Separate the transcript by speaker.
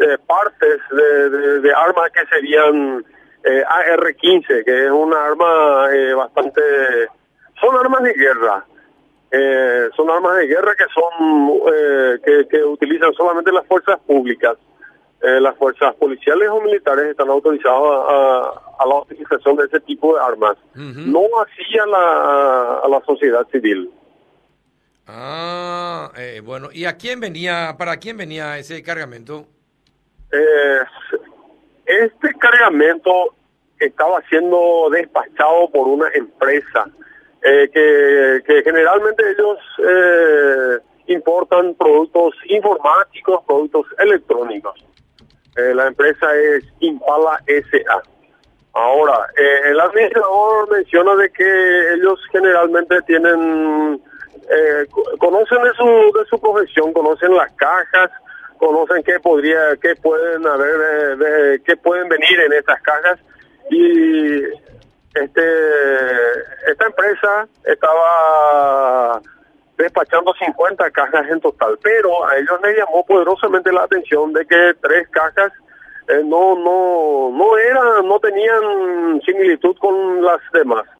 Speaker 1: eh, partes de, armas que serían eh, AR-15, que es una arma eh, bastante... Son armas de guerra. son armas de guerra que son que, que, utilizan solamente las fuerzas públicas. las fuerzas policiales o militares están autorizadas a, la utilización de ese tipo de armas. No así a la, a la sociedad civil.
Speaker 2: Ah, bueno, ¿y a quién venía, para quién venía ese cargamento?
Speaker 1: Eh, este cargamento estaba siendo despachado por una empresa eh, que, generalmente ellos eh, importan productos informáticos, productos electrónicos. Eh, la empresa es Impala SA. Ahora, el administrador menciona de que ellos generalmente tienen, conocen de su, de su profesión, conocen las cajas, conocen qué podría, qué pueden haber, de, qué pueden venir en estas cajas y este esta empresa estaba despachando 50 cajas en total, pero a ellos les llamó poderosamente la atención de que tres cajas eh, no no no eran no tenían similitud con las demás.